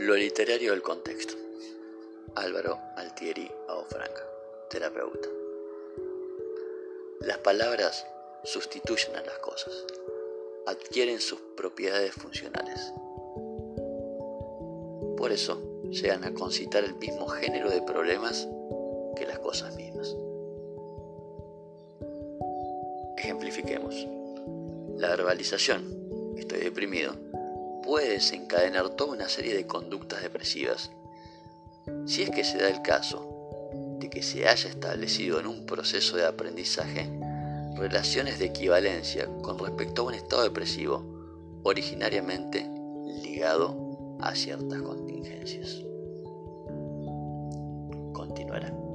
Lo literario del contexto. Álvaro Altieri Aofranca, terapeuta. Las palabras sustituyen a las cosas, adquieren sus propiedades funcionales. Por eso llegan a concitar el mismo género de problemas que las cosas mismas. Ejemplifiquemos. La verbalización, estoy deprimido, puede desencadenar toda una serie de conductas depresivas. Si es que se da el caso de que se haya establecido en un proceso de aprendizaje relaciones de equivalencia con respecto a un estado depresivo originariamente ligado a ciertas contingencias. Continuará.